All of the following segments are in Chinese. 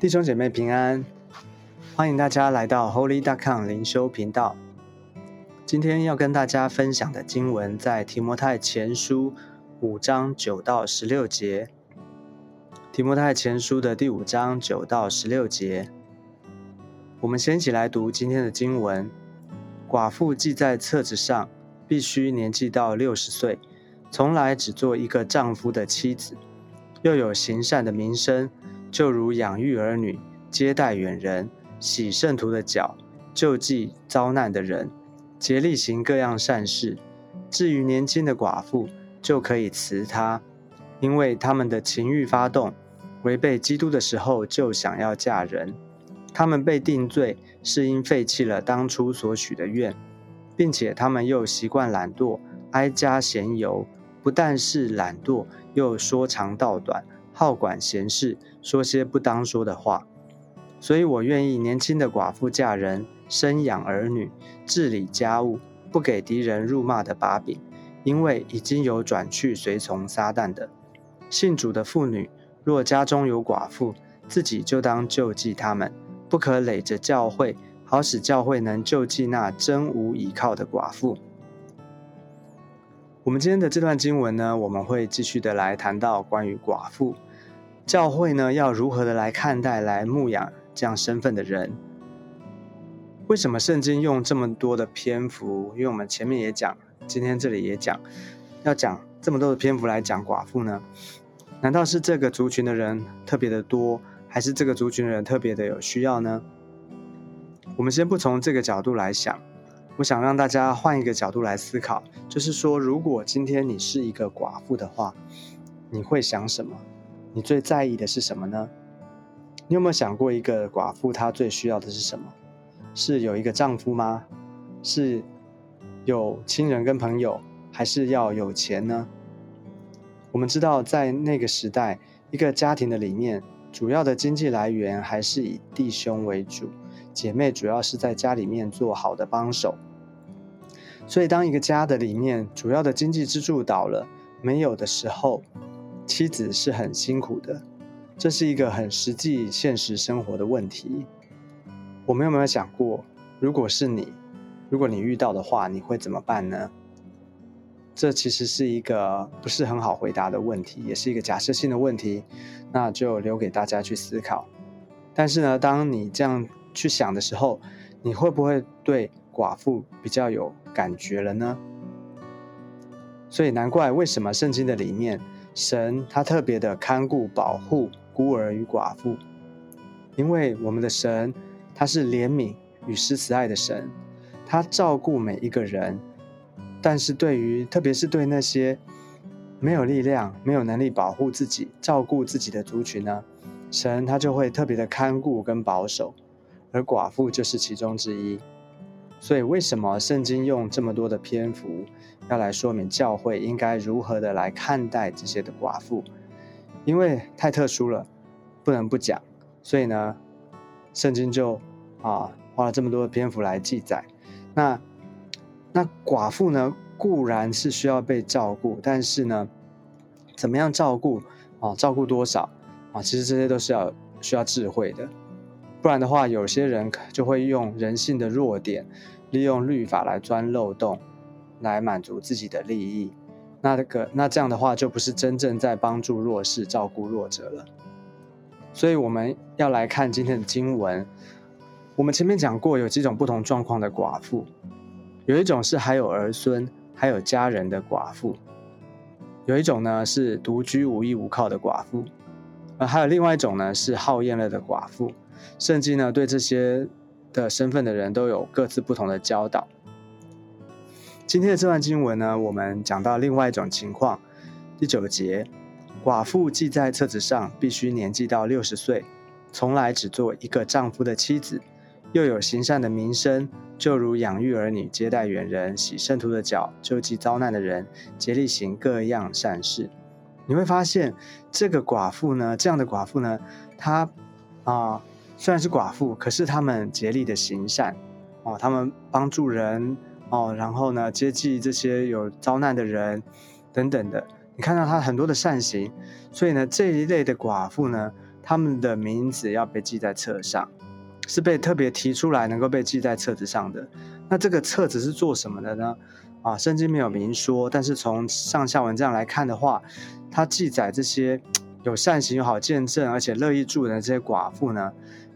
弟兄姐妹平安，欢迎大家来到 Holy Dot Com 灵修频道。今天要跟大家分享的经文在提摩太前书五章九到十六节。提摩太前书的第五章九到十六节，我们先一起来读今天的经文。寡妇记在册子上，必须年纪到六十岁，从来只做一个丈夫的妻子，又有行善的名声。就如养育儿女、接待远人、洗圣徒的脚、救济遭难的人、竭力行各样善事。至于年轻的寡妇，就可以辞她，因为他们的情欲发动，违背基督的时候就想要嫁人。他们被定罪，是因废弃了当初所许的愿，并且他们又习惯懒惰，哀家闲游。不但是懒惰，又说长道短。好管闲事，说些不当说的话，所以我愿意年轻的寡妇嫁人，生养儿女，治理家务，不给敌人辱骂的把柄，因为已经有转去随从撒旦的信主的妇女，若家中有寡妇，自己就当救济他们，不可累着教会，好使教会能救济那真无依靠的寡妇。我们今天的这段经文呢，我们会继续的来谈到关于寡妇。教会呢，要如何的来看待、来牧养这样身份的人？为什么圣经用这么多的篇幅？因为我们前面也讲，今天这里也讲，要讲这么多的篇幅来讲寡妇呢？难道是这个族群的人特别的多，还是这个族群的人特别的有需要呢？我们先不从这个角度来想，我想让大家换一个角度来思考，就是说，如果今天你是一个寡妇的话，你会想什么？你最在意的是什么呢？你有没有想过，一个寡妇她最需要的是什么？是有一个丈夫吗？是有亲人跟朋友，还是要有钱呢？我们知道，在那个时代，一个家庭的里面，主要的经济来源还是以弟兄为主，姐妹主要是在家里面做好的帮手。所以，当一个家的里面主要的经济支柱倒了，没有的时候，妻子是很辛苦的，这是一个很实际、现实生活的问题。我们有没有想过，如果是你，如果你遇到的话，你会怎么办呢？这其实是一个不是很好回答的问题，也是一个假设性的问题，那就留给大家去思考。但是呢，当你这样去想的时候，你会不会对寡妇比较有感觉了呢？所以难怪为什么圣经的里面。神他特别的看顾保护孤儿与寡妇，因为我们的神他是怜悯与施慈爱的神，他照顾每一个人，但是对于特别是对那些没有力量、没有能力保护自己、照顾自己的族群呢，神他就会特别的看顾跟保守，而寡妇就是其中之一。所以，为什么圣经用这么多的篇幅要来说明教会应该如何的来看待这些的寡妇？因为太特殊了，不能不讲。所以呢，圣经就啊花了这么多的篇幅来记载。那那寡妇呢，固然是需要被照顾，但是呢，怎么样照顾啊？照顾多少啊？其实这些都是要需要智慧的。不然的话，有些人就会用人性的弱点，利用律法来钻漏洞，来满足自己的利益。那这个那这样的话，就不是真正在帮助弱势、照顾弱者了。所以我们要来看今天的经文。我们前面讲过，有几种不同状况的寡妇，有一种是还有儿孙、还有家人的寡妇，有一种呢是独居无依无靠的寡妇，而还有另外一种呢是好厌乐的寡妇。甚至呢，对这些的身份的人都有各自不同的教导。今天的这段经文呢，我们讲到另外一种情况，第九节，寡妇记在册子上，必须年纪到六十岁，从来只做一个丈夫的妻子，又有行善的名声，就如养育儿女、接待远人、洗圣徒的脚、救济遭难的人、竭力行各样善事。你会发现，这个寡妇呢，这样的寡妇呢，她啊。虽然是寡妇，可是他们竭力的行善，哦，他们帮助人，哦，然后呢，接济这些有遭难的人，等等的。你看到他很多的善行，所以呢，这一类的寡妇呢，他们的名字要被记在册上，是被特别提出来能够被记在册子上的。那这个册子是做什么的呢？啊，圣经没有明说，但是从上下文这样来看的话，它记载这些有善行、有好见证，而且乐意助人的这些寡妇呢，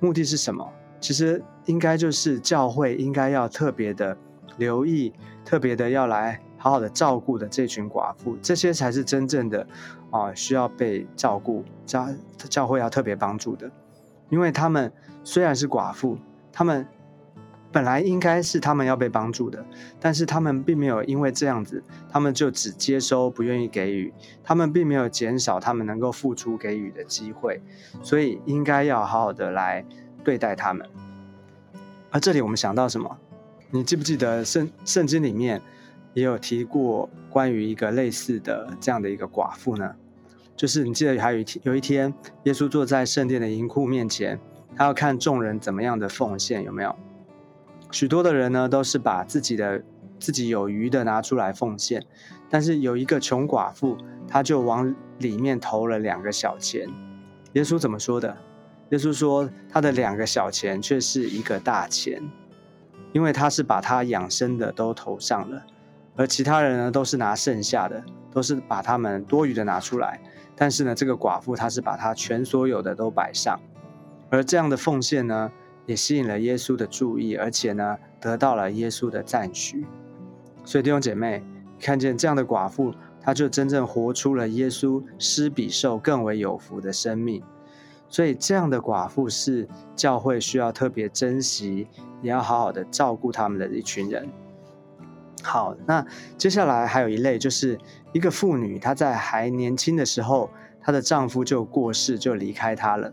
目的是什么？其实应该就是教会应该要特别的留意，特别的要来好好的照顾的这群寡妇，这些才是真正的啊需要被照顾教教会要特别帮助的，因为他们虽然是寡妇，他们。本来应该是他们要被帮助的，但是他们并没有因为这样子，他们就只接收，不愿意给予。他们并没有减少他们能够付出给予的机会，所以应该要好好的来对待他们。而这里我们想到什么？你记不记得圣圣经里面也有提过关于一个类似的这样的一个寡妇呢？就是你记得还有一天，有一天耶稣坐在圣殿的银库面前，他要看众人怎么样的奉献，有没有？许多的人呢，都是把自己的自己有余的拿出来奉献，但是有一个穷寡妇，她就往里面投了两个小钱。耶稣怎么说的？耶稣说，他的两个小钱却是一个大钱，因为他是把他养生的都投上了，而其他人呢，都是拿剩下的，都是把他们多余的拿出来。但是呢，这个寡妇她是把她全所有的都摆上，而这样的奉献呢？也吸引了耶稣的注意，而且呢，得到了耶稣的赞许。所以弟兄姐妹看见这样的寡妇，她就真正活出了耶稣施比受更为有福的生命。所以这样的寡妇是教会需要特别珍惜，也要好好的照顾他们的一群人。好，那接下来还有一类，就是一个妇女，她在还年轻的时候，她的丈夫就过世，就离开她了。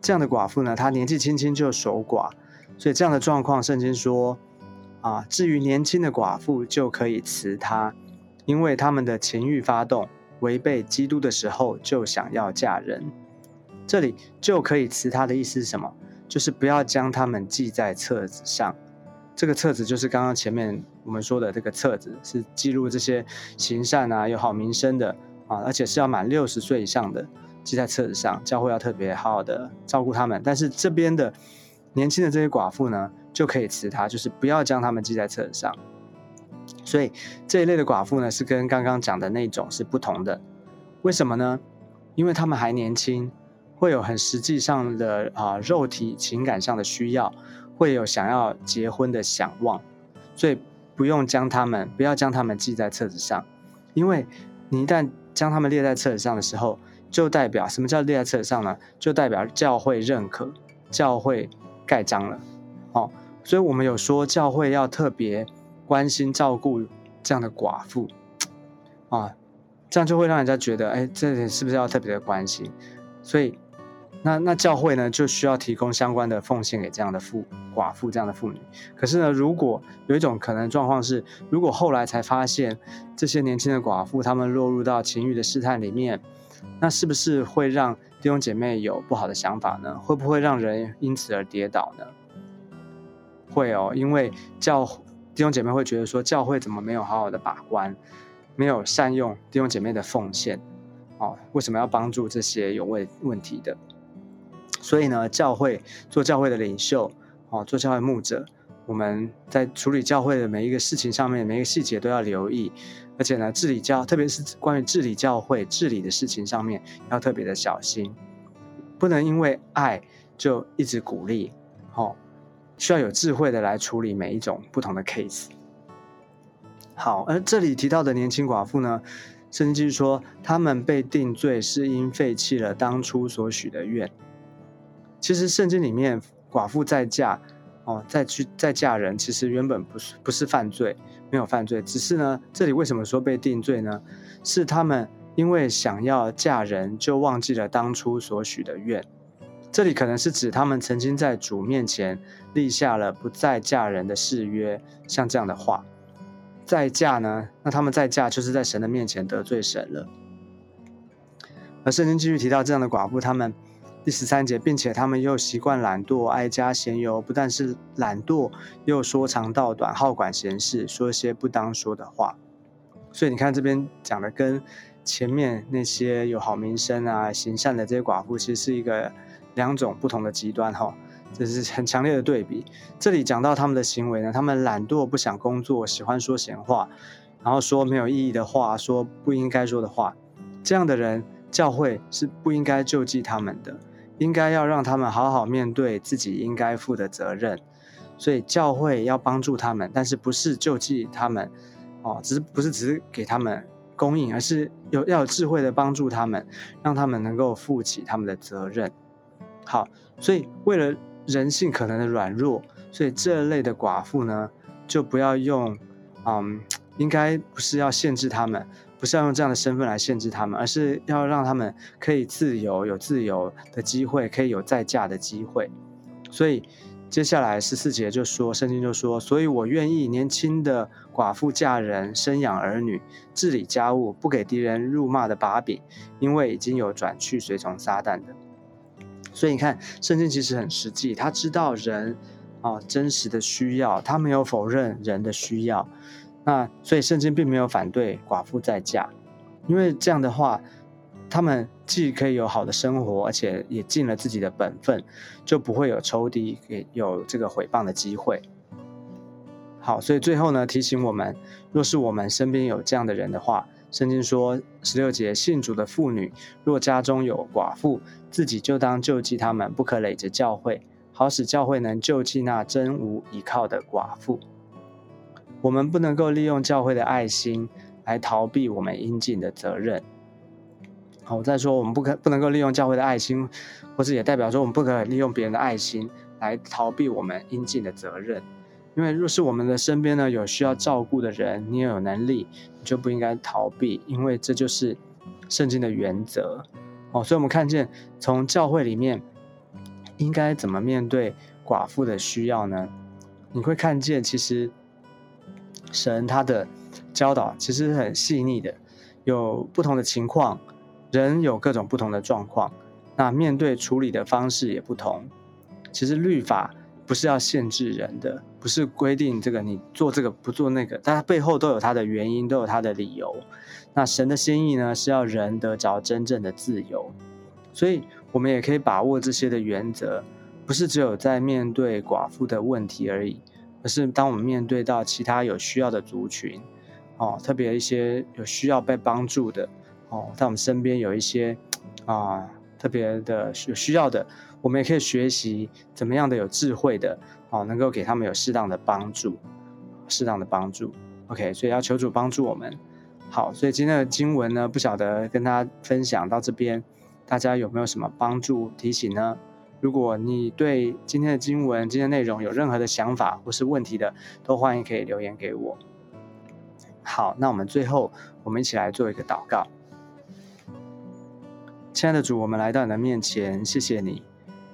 这样的寡妇呢，她年纪轻轻就守寡，所以这样的状况，圣经说，啊，至于年轻的寡妇就可以辞她，因为他们的情欲发动，违背基督的时候就想要嫁人。这里就可以辞她的意思是什么？就是不要将他们记在册子上。这个册子就是刚刚前面我们说的这个册子，是记录这些行善啊、有好名声的啊，而且是要满六十岁以上的。记在册子上，教会要特别好好的照顾他们。但是这边的年轻的这些寡妇呢，就可以辞他，就是不要将他们记在册子上。所以这一类的寡妇呢，是跟刚刚讲的那种是不同的。为什么呢？因为他们还年轻，会有很实际上的啊肉体情感上的需要，会有想要结婚的想望，所以不用将他们，不要将他们记在册子上。因为你一旦将他们列在册子上的时候，就代表什么叫列在册上呢？就代表教会认可，教会盖章了，哦，所以我们有说教会要特别关心照顾这样的寡妇，啊，这样就会让人家觉得，哎，这里是不是要特别的关心？所以，那那教会呢就需要提供相关的奉献给这样的妇寡妇这样的妇女。可是呢，如果有一种可能状况是，如果后来才发现这些年轻的寡妇她们落入到情欲的试探里面。那是不是会让弟兄姐妹有不好的想法呢？会不会让人因此而跌倒呢？会哦，因为教弟兄姐妹会觉得说，教会怎么没有好好的把关，没有善用弟兄姐妹的奉献？哦，为什么要帮助这些有问问题的？所以呢，教会做教会的领袖，哦，做教会牧者。我们在处理教会的每一个事情上面，每一个细节都要留意，而且呢，治理教，特别是关于治理教会治理的事情上面，要特别的小心，不能因为爱就一直鼓励，哦，需要有智慧的来处理每一种不同的 case。好，而这里提到的年轻寡妇呢，圣经说，他们被定罪是因废弃了当初所许的愿。其实圣经里面寡妇再嫁。哦，再去再嫁人，其实原本不是不是犯罪，没有犯罪，只是呢，这里为什么说被定罪呢？是他们因为想要嫁人，就忘记了当初所许的愿。这里可能是指他们曾经在主面前立下了不再嫁人的誓约，像这样的话，再嫁呢，那他们再嫁就是在神的面前得罪神了。而圣经继续提到这样的寡妇，他们。第十三节，并且他们又习惯懒惰，爱加闲游。不但是懒惰，又说长道短，好管闲事，说一些不当说的话。所以你看这边讲的跟前面那些有好名声啊、行善的这些寡妇，其实是一个两种不同的极端哈，这是很强烈的对比。这里讲到他们的行为呢，他们懒惰，不想工作，喜欢说闲话，然后说没有意义的话，说不应该说的话，这样的人，教会是不应该救济他们的，应该要让他们好好面对自己应该负的责任。所以教会要帮助他们，但是不是救济他们，哦，只是不是只是给他们供应，而是有要有智慧的帮助他们，让他们能够负起他们的责任。好，所以为了人性可能的软弱，所以这类的寡妇呢，就不要用，嗯，应该不是要限制他们，不是要用这样的身份来限制他们，而是要让他们可以自由，有自由的机会，可以有再嫁的机会，所以。接下来十四节就说，圣经就说，所以我愿意年轻的寡妇嫁人，生养儿女，治理家务，不给敌人辱骂的把柄，因为已经有转去随从撒旦的。所以你看，圣经其实很实际，他知道人啊真实的需要，他没有否认人的需要。那所以圣经并没有反对寡妇再嫁，因为这样的话。他们既可以有好的生活，而且也尽了自己的本分，就不会有仇敌给有这个毁谤的机会。好，所以最后呢，提醒我们，若是我们身边有这样的人的话，圣经说十六节，信主的妇女，若家中有寡妇，自己就当救济他们，不可累着教会，好使教会能救济那真无依靠的寡妇。我们不能够利用教会的爱心来逃避我们应尽的责任。好我再说，我们不可不能够利用教会的爱心，或者也代表说，我们不可利用别人的爱心来逃避我们应尽的责任。因为若是我们的身边呢有需要照顾的人，你也有能力，你就不应该逃避，因为这就是圣经的原则。哦，所以我们看见从教会里面应该怎么面对寡妇的需要呢？你会看见，其实神他的教导其实很细腻的，有不同的情况。人有各种不同的状况，那面对处理的方式也不同。其实律法不是要限制人的，不是规定这个你做这个不做那个，它背后都有它的原因，都有它的理由。那神的心意呢，是要人得着真正的自由。所以，我们也可以把握这些的原则，不是只有在面对寡妇的问题而已，而是当我们面对到其他有需要的族群，哦，特别一些有需要被帮助的。哦，在我们身边有一些啊特别的有需要的，我们也可以学习怎么样的有智慧的哦，能够给他们有适当的帮助，适当的帮助。OK，所以要求主帮助我们。好，所以今天的经文呢，不晓得跟大家分享到这边，大家有没有什么帮助提醒呢？如果你对今天的经文、今天内容有任何的想法或是问题的，都欢迎可以留言给我。好，那我们最后我们一起来做一个祷告。亲爱的主，我们来到你的面前，谢谢你，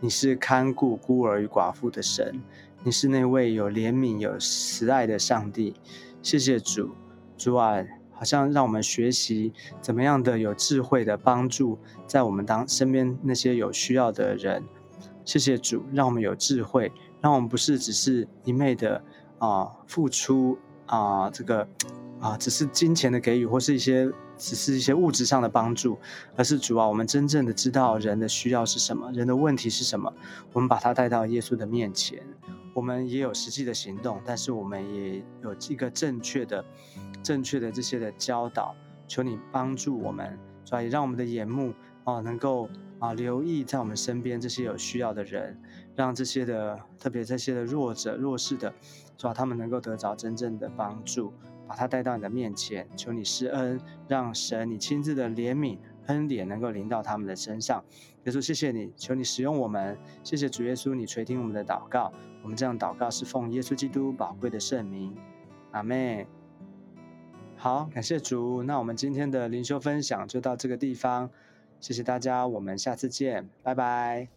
你是看顾孤儿与寡妇的神，你是那位有怜悯、有慈爱的上帝。谢谢主，主啊，好像让我们学习怎么样的有智慧的帮助在我们当身边那些有需要的人。谢谢主，让我们有智慧，让我们不是只是一昧的啊付出啊这个啊只是金钱的给予或是一些。只是一些物质上的帮助，而是主啊，我们真正的知道人的需要是什么，人的问题是什么，我们把它带到耶稣的面前。我们也有实际的行动，但是我们也有一个正确的、正确的这些的教导。求你帮助我们，所以让我们的眼目啊，能够啊留意在我们身边这些有需要的人，让这些的特别这些的弱者、弱势的，主啊，他们能够得着真正的帮助。把他带到你的面前，求你施恩，让神你亲自的怜悯恩典能够临到他们的身上。耶稣，谢谢你，求你使用我们，谢谢主耶稣，你垂听我们的祷告。我们这样祷告是奉耶稣基督宝贵的圣名，阿妹。好，感谢主。那我们今天的灵修分享就到这个地方，谢谢大家，我们下次见，拜拜。